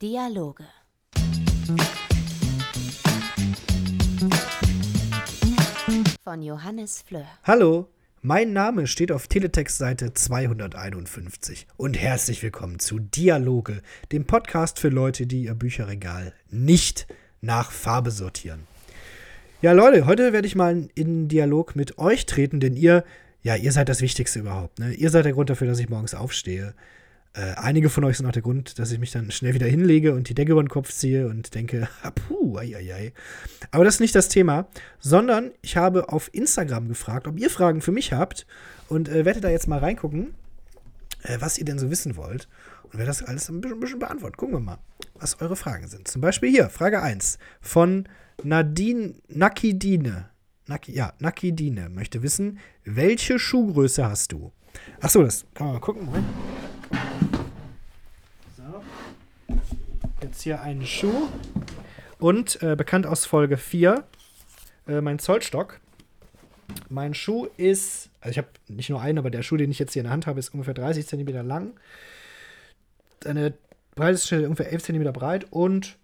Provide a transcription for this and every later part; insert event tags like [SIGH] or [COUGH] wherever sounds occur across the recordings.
Dialoge. Von Johannes Fleur. Hallo, mein Name steht auf Teletext-Seite 251 und herzlich willkommen zu Dialoge, dem Podcast für Leute, die ihr Bücherregal nicht nach Farbe sortieren. Ja, Leute, heute werde ich mal in Dialog mit euch treten, denn ihr, ja, ihr seid das Wichtigste überhaupt. Ne? Ihr seid der Grund dafür, dass ich morgens aufstehe. Äh, einige von euch sind auch der Grund, dass ich mich dann schnell wieder hinlege und die Decke über den Kopf ziehe und denke, [LAUGHS] puh, ei, ei, ei. Aber das ist nicht das Thema, sondern ich habe auf Instagram gefragt, ob ihr Fragen für mich habt und äh, werde da jetzt mal reingucken, äh, was ihr denn so wissen wollt und werde das alles ein bisschen, ein bisschen beantworten. Gucken wir mal, was eure Fragen sind. Zum Beispiel hier, Frage 1 von Nadine Nakidine. Naki, ja, Nakidine möchte wissen, welche Schuhgröße hast du? Achso, das kann man mal gucken. Moment. So. Jetzt hier einen Schuh. Und äh, bekannt aus Folge 4, äh, mein Zollstock. Mein Schuh ist, also ich habe nicht nur einen, aber der Schuh, den ich jetzt hier in der Hand habe, ist ungefähr 30 cm lang. Eine Breite ungefähr 11 cm breit und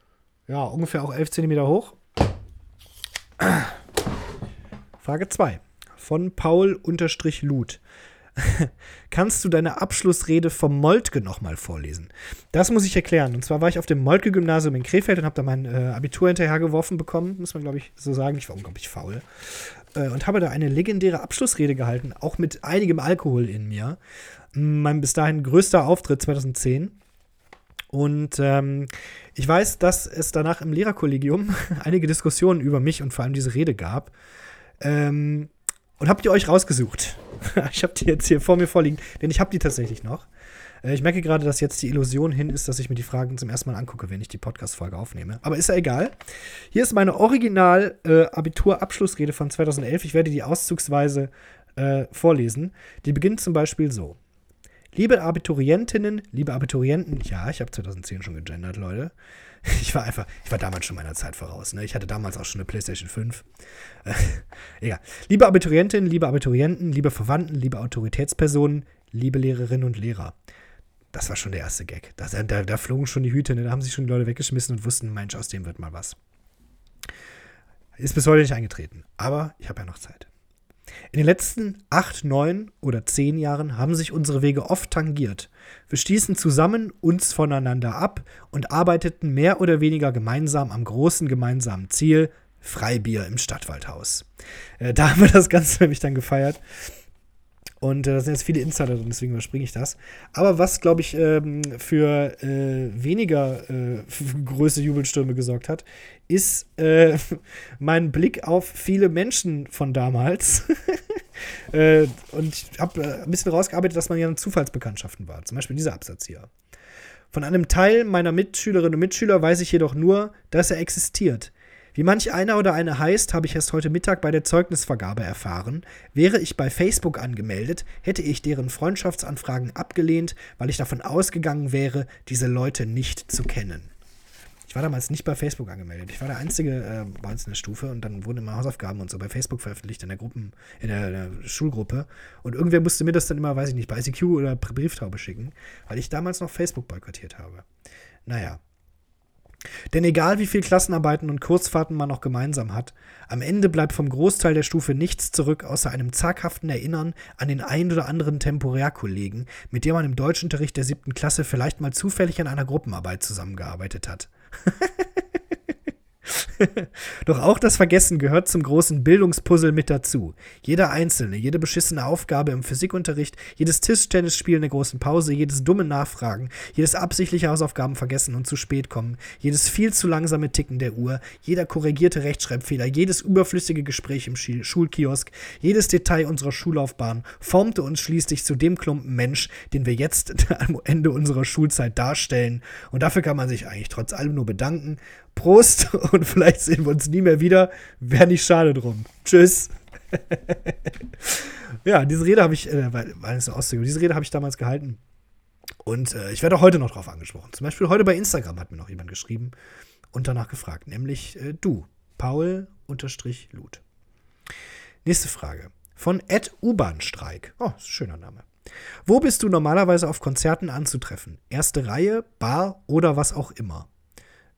ja, ungefähr auch 11 cm hoch. Frage 2 von Paul-Lut. [LAUGHS] Kannst du deine Abschlussrede vom Moltke nochmal vorlesen? Das muss ich erklären. Und zwar war ich auf dem Moltke-Gymnasium in Krefeld und habe da mein äh, Abitur hinterhergeworfen bekommen, muss man glaube ich so sagen. Ich war unglaublich faul. Äh, und habe da eine legendäre Abschlussrede gehalten, auch mit einigem Alkohol in mir. Mein bis dahin größter Auftritt 2010. Und ähm, ich weiß, dass es danach im Lehrerkollegium [LAUGHS] einige Diskussionen über mich und vor allem diese Rede gab. Ähm, und habt ihr euch rausgesucht? [LAUGHS] ich habe die jetzt hier vor mir vorliegen, denn ich habe die tatsächlich noch. Äh, ich merke gerade, dass jetzt die Illusion hin ist, dass ich mir die Fragen zum ersten Mal angucke, wenn ich die Podcast-Folge aufnehme. Aber ist ja egal. Hier ist meine Original-Abitur-Abschlussrede äh, von 2011. Ich werde die auszugsweise äh, vorlesen. Die beginnt zum Beispiel so. Liebe Abiturientinnen, liebe Abiturienten, ja, ich habe 2010 schon gegendert, Leute. [LAUGHS] Ich war einfach, ich war damals schon meiner Zeit voraus. Ne? Ich hatte damals auch schon eine PlayStation 5. Äh, [LAUGHS] egal. Liebe Abiturientinnen, liebe Abiturienten, liebe Verwandten, liebe Autoritätspersonen, liebe Lehrerinnen und Lehrer. Das war schon der erste Gag. Da, da, da flogen schon die Hüte, ne? da haben sich schon die Leute weggeschmissen und wussten, Mensch, aus dem wird mal was. Ist bis heute nicht eingetreten. Aber ich habe ja noch Zeit. In den letzten acht, neun oder zehn Jahren haben sich unsere Wege oft tangiert. Wir stießen zusammen uns voneinander ab und arbeiteten mehr oder weniger gemeinsam am großen gemeinsamen Ziel, Freibier im Stadtwaldhaus. Äh, da haben wir das Ganze [LAUGHS] nämlich dann gefeiert. Und äh, da sind jetzt viele Insider drin, deswegen überspringe ich das. Aber was, glaube ich, ähm, für äh, weniger äh, [LAUGHS] größere Jubelstürme gesorgt hat, ist äh, [LAUGHS] mein Blick auf viele Menschen von damals. [LAUGHS] Äh, und ich habe äh, ein bisschen rausgearbeitet, dass man ja Zufallsbekanntschaften war. Zum Beispiel dieser Absatz hier. Von einem Teil meiner Mitschülerinnen und Mitschüler weiß ich jedoch nur, dass er existiert. Wie manch einer oder eine heißt, habe ich erst heute Mittag bei der Zeugnisvergabe erfahren. Wäre ich bei Facebook angemeldet, hätte ich deren Freundschaftsanfragen abgelehnt, weil ich davon ausgegangen wäre, diese Leute nicht zu kennen. Ich war damals nicht bei Facebook angemeldet. Ich war der Einzige äh, bei uns in der Stufe und dann wurden immer Hausaufgaben und so bei Facebook veröffentlicht in der Gruppen, in der, in der Schulgruppe. Und irgendwer musste mir das dann immer, weiß ich nicht, bei ICQ oder Brieftaube schicken, weil ich damals noch Facebook boykottiert habe. Naja, denn egal wie viel Klassenarbeiten und Kurzfahrten man noch gemeinsam hat, am Ende bleibt vom Großteil der Stufe nichts zurück, außer einem zaghaften Erinnern an den ein oder anderen Temporärkollegen, mit dem man im Deutschunterricht der siebten Klasse vielleicht mal zufällig an einer Gruppenarbeit zusammengearbeitet hat. [LAUGHS] [LAUGHS] Doch auch das Vergessen gehört zum großen Bildungspuzzle mit dazu. Jeder einzelne, jede beschissene Aufgabe im Physikunterricht, jedes Tischtennisspiel in der großen Pause, jedes dumme Nachfragen, jedes absichtliche Hausaufgaben vergessen und zu spät kommen, jedes viel zu langsame Ticken der Uhr, jeder korrigierte Rechtschreibfehler, jedes überflüssige Gespräch im Schulkiosk, jedes Detail unserer Schullaufbahn formte uns schließlich zu dem Klumpen Mensch, den wir jetzt [LAUGHS] am Ende unserer Schulzeit darstellen. Und dafür kann man sich eigentlich trotz allem nur bedanken Prost [LAUGHS] und vielleicht sehen wir uns nie mehr wieder. Wäre nicht schade drum. Tschüss. [LAUGHS] ja, diese Rede habe ich, äh, weil, weil es so diese Rede habe ich damals gehalten. Und äh, ich werde auch heute noch drauf angesprochen. Zum Beispiel heute bei Instagram hat mir noch jemand geschrieben und danach gefragt, nämlich äh, du, Paul-Lut. Nächste Frage. Von Ed U-Bahn-Streik. Oh, ist ein schöner Name. Wo bist du normalerweise auf Konzerten anzutreffen? Erste Reihe, Bar oder was auch immer?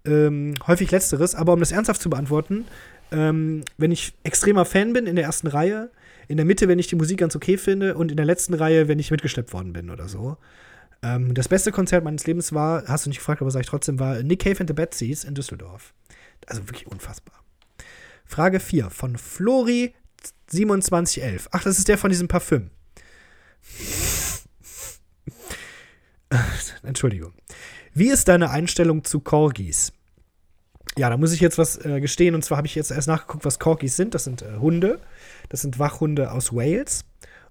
Ähm, häufig letzteres, aber um das ernsthaft zu beantworten, ähm, wenn ich extremer Fan bin, in der ersten Reihe, in der Mitte, wenn ich die Musik ganz okay finde und in der letzten Reihe, wenn ich mitgeschleppt worden bin oder so. Ähm, das beste Konzert meines Lebens war, hast du nicht gefragt, aber sag ich trotzdem, war Nick Cave and the Bad Seeds in Düsseldorf. Also wirklich unfassbar. Frage 4 von Flori 2711. Ach, das ist der von diesem Parfüm. [LAUGHS] Entschuldigung. Wie ist deine Einstellung zu Corgis? Ja, da muss ich jetzt was äh, gestehen. Und zwar habe ich jetzt erst nachgeguckt, was Corgis sind. Das sind äh, Hunde. Das sind Wachhunde aus Wales.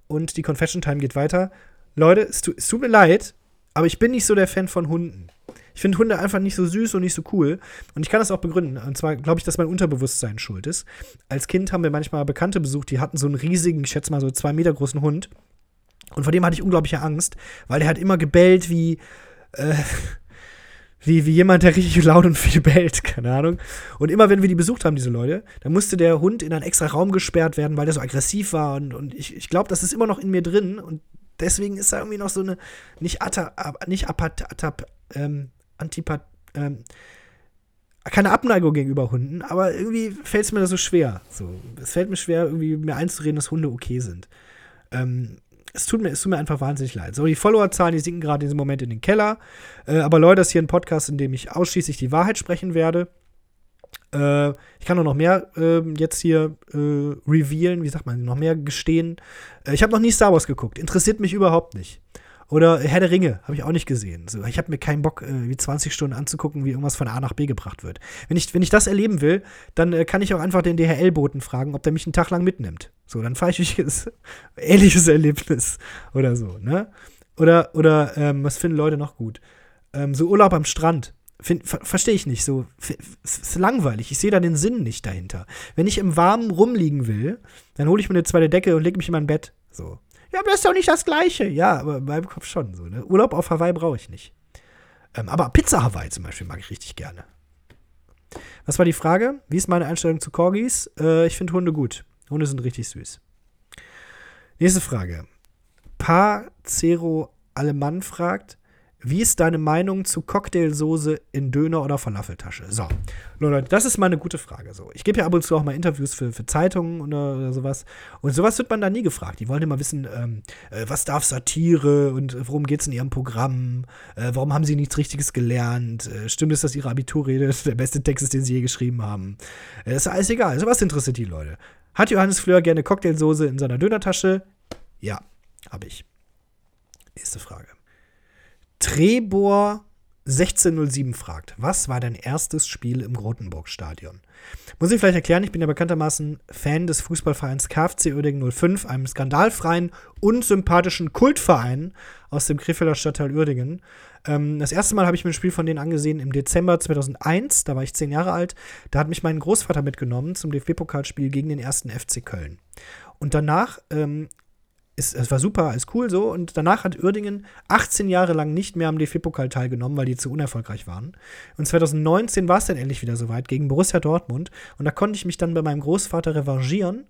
Und die Confession Time geht weiter. Leute, es, tu, es tut mir leid, aber ich bin nicht so der Fan von Hunden. Ich finde Hunde einfach nicht so süß und nicht so cool. Und ich kann das auch begründen. Und zwar glaube ich, dass mein Unterbewusstsein schuld ist. Als Kind haben wir manchmal Bekannte besucht, die hatten so einen riesigen, ich schätze mal so zwei Meter großen Hund. Und vor dem hatte ich unglaubliche Angst, weil der hat immer gebellt wie, äh, [LAUGHS] wie, wie jemand, der richtig laut und viel bellt, keine Ahnung. Und immer wenn wir die besucht haben, diese Leute, dann musste der Hund in einen extra Raum gesperrt werden, weil der so aggressiv war. Und, und ich, ich glaube, das ist immer noch in mir drin. Und deswegen ist da irgendwie noch so eine, nicht atta, nicht apat, atap, ähm, Antipath, ähm, keine Abneigung gegenüber Hunden, aber irgendwie fällt es mir da so schwer. So, es fällt mir schwer, irgendwie mir einzureden, dass Hunde okay sind. Ähm, es tut, mir, es tut mir einfach wahnsinnig leid. So, die Followerzahlen, die sinken gerade in diesem Moment in den Keller. Äh, aber Leute, das ist hier ein Podcast, in dem ich ausschließlich die Wahrheit sprechen werde. Äh, ich kann auch noch mehr äh, jetzt hier äh, revealen, wie sagt man, noch mehr gestehen. Äh, ich habe noch nie Star Wars geguckt. Interessiert mich überhaupt nicht. Oder Herr der Ringe, habe ich auch nicht gesehen. So, ich habe mir keinen Bock, äh, wie 20 Stunden anzugucken, wie irgendwas von A nach B gebracht wird. Wenn ich, wenn ich das erleben will, dann äh, kann ich auch einfach den DHL-Boten fragen, ob der mich einen Tag lang mitnimmt. So, dann fahre ich ein ähnliches [LAUGHS] Erlebnis oder so, ne? Oder, oder ähm, was finden Leute noch gut? Ähm, so Urlaub am Strand. Ver Verstehe ich nicht. So, ist langweilig. Ich sehe da den Sinn nicht dahinter. Wenn ich im Warmen rumliegen will, dann hole ich mir eine zweite Decke und lege mich in mein Bett. So. Ja, aber das ist doch nicht das Gleiche. Ja, aber in meinem Kopf schon so. Ne? Urlaub auf Hawaii brauche ich nicht. Ähm, aber Pizza Hawaii zum Beispiel mag ich richtig gerne. Was war die Frage? Wie ist meine Einstellung zu Corgis? Äh, ich finde Hunde gut. Hunde sind richtig süß. Nächste Frage. Pa Zero Alemann fragt, wie ist deine Meinung zu Cocktailsoße in Döner oder Falafeltasche? So, Leute, das ist mal eine gute Frage. So, ich gebe ja ab und zu auch mal Interviews für, für Zeitungen oder, oder, sowas. Und sowas wird man da nie gefragt. Die wollen immer wissen, ähm, äh, was darf Satire und worum geht es in ihrem Programm? Äh, warum haben sie nichts Richtiges gelernt? Äh, stimmt es, dass ihre Abiturrede [LAUGHS] der beste Text ist, den sie je geschrieben haben? Äh, ist alles egal. Sowas interessiert die Leute. Hat Johannes Fleur gerne Cocktailsoße in seiner Dönertasche? Ja, habe ich. Nächste Frage. Trebor 1607 fragt, was war dein erstes Spiel im Grotenburg-Stadion? Muss ich vielleicht erklären, ich bin ja bekanntermaßen Fan des Fußballvereins KfC Uerdingen 05, einem skandalfreien, unsympathischen Kultverein aus dem Krefelder Stadtteil Uerdingen. Ähm, das erste Mal habe ich mir ein Spiel von denen angesehen im Dezember 2001, da war ich zehn Jahre alt. Da hat mich mein Großvater mitgenommen zum DFB-Pokalspiel gegen den ersten FC Köln. Und danach ähm, ist, es war super, ist cool so. Und danach hat Uerdingen 18 Jahre lang nicht mehr am DFB-Pokal teilgenommen, weil die zu unerfolgreich waren. Und 2019 war es dann endlich wieder soweit gegen Borussia Dortmund. Und da konnte ich mich dann bei meinem Großvater revanchieren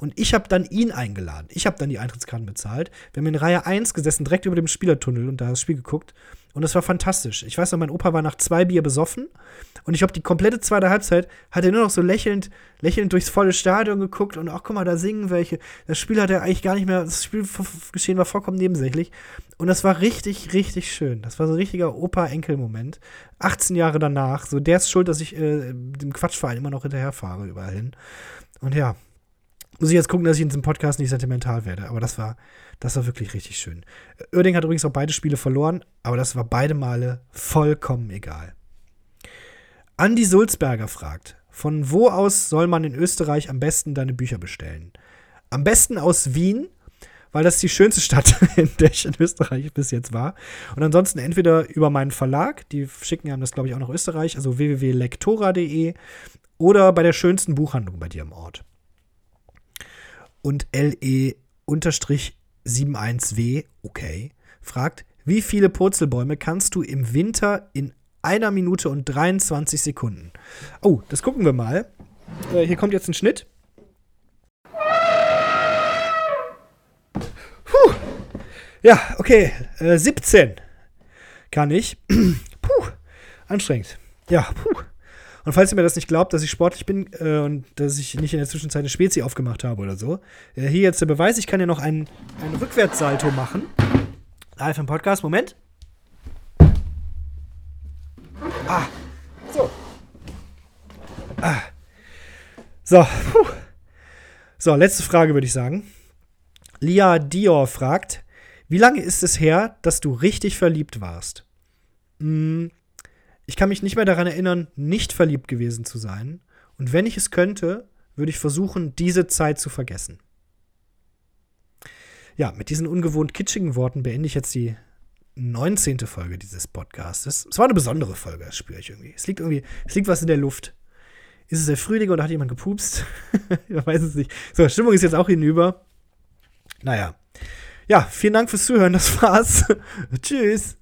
und ich habe dann ihn eingeladen. Ich habe dann die Eintrittskarten bezahlt. Wir haben in Reihe 1 gesessen, direkt über dem Spielertunnel und da das Spiel geguckt. Und es war fantastisch. Ich weiß noch, mein Opa war nach zwei Bier besoffen. Und ich habe die komplette zweite Halbzeit, hat er nur noch so lächelnd, lächelnd durchs volle Stadion geguckt. Und ach, guck mal, da singen welche. Das Spiel hat er eigentlich gar nicht mehr, das Spielgeschehen war vollkommen nebensächlich. Und das war richtig, richtig schön. Das war so ein richtiger Opa-Enkel-Moment. 18 Jahre danach. So, der ist schuld, dass ich äh, dem Quatschverein immer noch hinterherfahre überall hin. Und ja, muss ich jetzt gucken, dass ich in diesem Podcast nicht sentimental werde. Aber das war, das war wirklich richtig schön. Oerding hat übrigens auch beide Spiele verloren, aber das war beide Male vollkommen egal. Andi Sulzberger fragt, von wo aus soll man in Österreich am besten deine Bücher bestellen? Am besten aus Wien, weil das die schönste Stadt, [LAUGHS] in der ich in Österreich bis jetzt war. Und ansonsten entweder über meinen Verlag, die schicken einem das, glaube ich, auch nach Österreich, also www.lektora.de oder bei der schönsten Buchhandlung bei dir im Ort und LE-71W, okay, fragt, wie viele Purzelbäume kannst du im Winter in einer Minute und 23 Sekunden? Oh, das gucken wir mal. Äh, hier kommt jetzt ein Schnitt. Puh. Ja, okay. Äh, 17 kann ich. [CLEARS THROAT] puh, anstrengend. Ja, puh. Und falls ihr mir das nicht glaubt, dass ich sportlich bin äh, und dass ich nicht in der Zwischenzeit eine Spezi aufgemacht habe oder so, äh, hier jetzt der Beweis, ich kann ja noch einen, einen Rückwärtssalto machen. Live im Podcast, Moment. Ah, so. Ah. So, puh. So, letzte Frage würde ich sagen. Lia Dior fragt, wie lange ist es her, dass du richtig verliebt warst? Hm, ich kann mich nicht mehr daran erinnern, nicht verliebt gewesen zu sein. Und wenn ich es könnte, würde ich versuchen, diese Zeit zu vergessen. Ja, mit diesen ungewohnt kitschigen Worten beende ich jetzt die 19. Folge dieses Podcasts. Es war eine besondere Folge, das spüre ich irgendwie. Es liegt irgendwie, es liegt was in der Luft. Ist es der Frühling oder hat jemand gepupst? [LAUGHS] ich weiß es nicht. So, Stimmung ist jetzt auch hinüber. Naja. Ja, vielen Dank fürs Zuhören. Das war's. [LAUGHS] Tschüss.